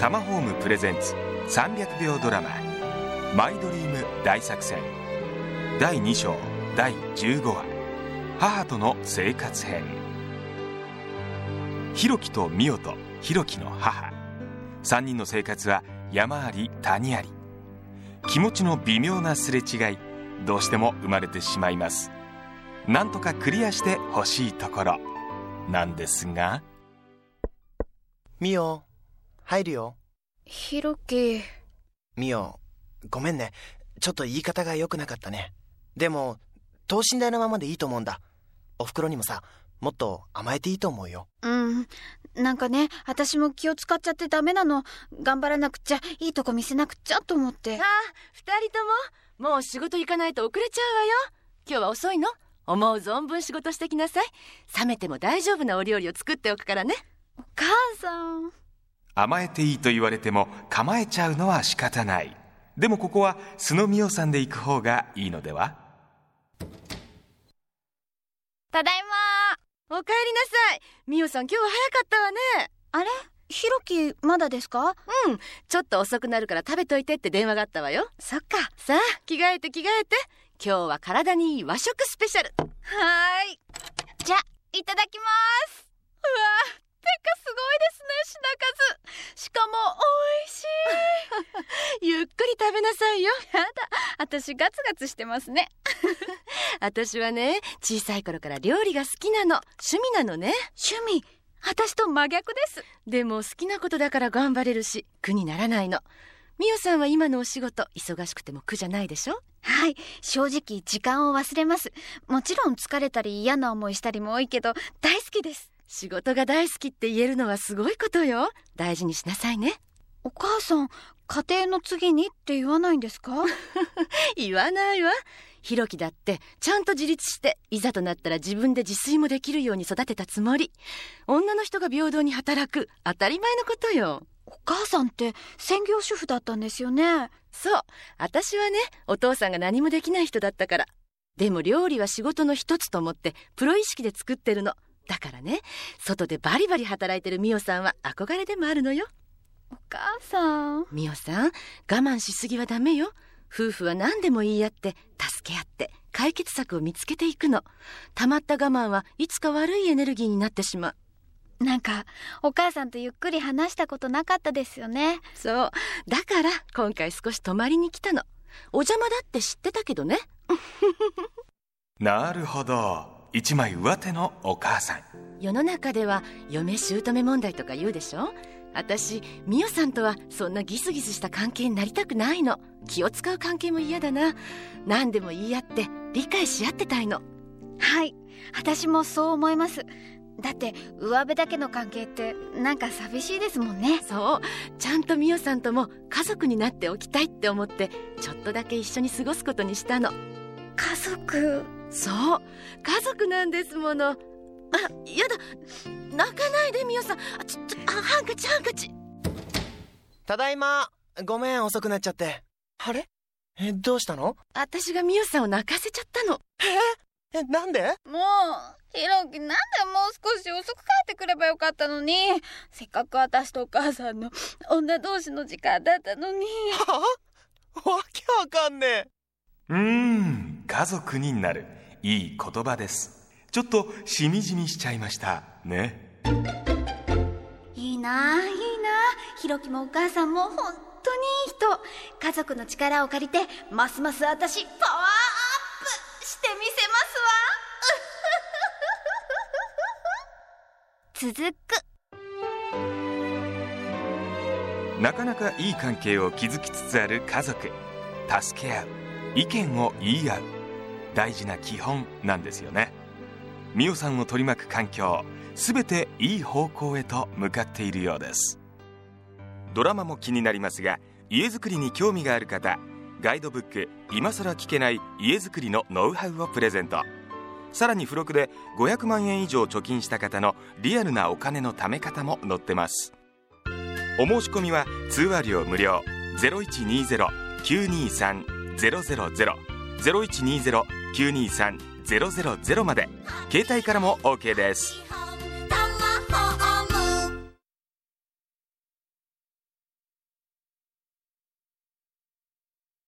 タマホームプレゼンツ300秒ドラマ「マイドリーム大作戦」第2章第15話「母との生活編」ひろきとみおとひろきの母。3人の生活は山あり谷あり。気持ちの微妙なすれ違いどうしても生まれてしまいます。なんとかクリアしてほしいところなんですが。みお入るよ。ひろきみおごめんね。ちょっと言い方が良くなかったね。でも等身大のままでいいと思うんだ。おふくろにもさもっと甘えていいと思うよ。うん。なんかね私も気を使っちゃってダメなの。頑張らなくちゃいいとこ見せなくちゃと思って。ああ二人とももう仕事行かないと遅れちゃうわよ。今日は遅いの。思う存分仕事してきなさい。冷めても大丈夫なお料理を作っておくからね。お母さん甘えていいと言われても構えちゃうのは仕方ない。でもここは須野美代さんで行く方がいいのでは？ただいま。おかえりなさい。みおさん今日は早かったわね。あれ？ひろきまだですか？うん。ちょっと遅くなるから食べといてって電話があったわよ。そっか。さあ着替えて着替えて。今日は体にいい和食スペシャル。はーいただきますうわてかすごいですね品数しかも美味しいゆっくり食べなさいよやだ。私ガツガツしてますね。私はね小さい頃から料理が好きなの。趣味なのね。趣味。私と真逆です。でも好きなことだから頑張れるし苦にならないの。みおさんは今のお仕事忙しくても苦じゃないでしょ？はい。正直時間を忘れます。もちろん疲れたり嫌な思いしたりも多いけど大好きです。仕事が大好きって言えるのはすごいことよ。大事にしなさいね。お母さん家庭の次にって言わないんですか？言わないわ。ひろきだってちゃんと自立していざとなったら自分で自炊もできるように育てたつもり。女の人が平等に働く当たり前のことよ。お母さんって専業主婦だったんですよね。そう。私はねお父さんが何もできない人だったから。でも料理は仕事の一つと思ってプロ意識で作ってるの。だからね外でバリバリ働いてるみおさんは憧れでもあるのよお母さん。みおさん我慢しすぎはダメよ。夫婦は何でも言い合って助け合って解決策を見つけていくの。溜まった我慢はいつか悪いエネルギーになってしまう。なんかお母さんとゆっくり話したことなかったですよね。そう。だから今回少し泊まりに来たの。お邪魔だって知ってたけどね。なるほど。一枚上手のお母さん。世の中では嫁姑問題とか言うでしょ？私美代さんとはそんなギスギスした関係になりたくないの。気を使う関係も嫌だな。何でも言い合って理解し合ってたいの。はい。私もそう思います。だって上辺だけの関係ってなんか寂しいですもんね。そう。ちゃんと美代さんとも家族になっておきたいって思ってちょっとだけ一緒に過ごすことにしたの。家族？そう。家族なんですもの。あやだ。泣かないで美代さん。あちょちょンカチハンカチ。ただいま。ごめん遅くなっちゃって。あれ？えどうしたの？私が美代さんを泣かせちゃったの。え？なんで？もうひろきなんでもう少し遅く帰ってくればよかったのに。せっかく私とお母さんの女同士の時間だったのに。は？あわけわかんねえ。うーん家族になる。いい言葉です。ちょっとしみじみしちゃいましたねいいないいな。ひろきもお母さんも本当にいい人。家族の力を借りてますます私パワーアップしてみせますわ。続く。なかなかいい関係を築きつつある家族。助け合う。意見を言い合う。大事な基本なんですよね。美桜さんを取り巻く環境すべていい方向へと向かっているようです。ドラマも気になりますが家づくりに興味がある方ガイドブック「今さら聞けない家づくりのノウハウ」をプレゼント。さらに付録で500万円以上貯金した方のリアルなお金の貯め方も載ってます。お申し込みは通話料無料。0120-923-000 0120-923-000 000まで。携帯からも OK です。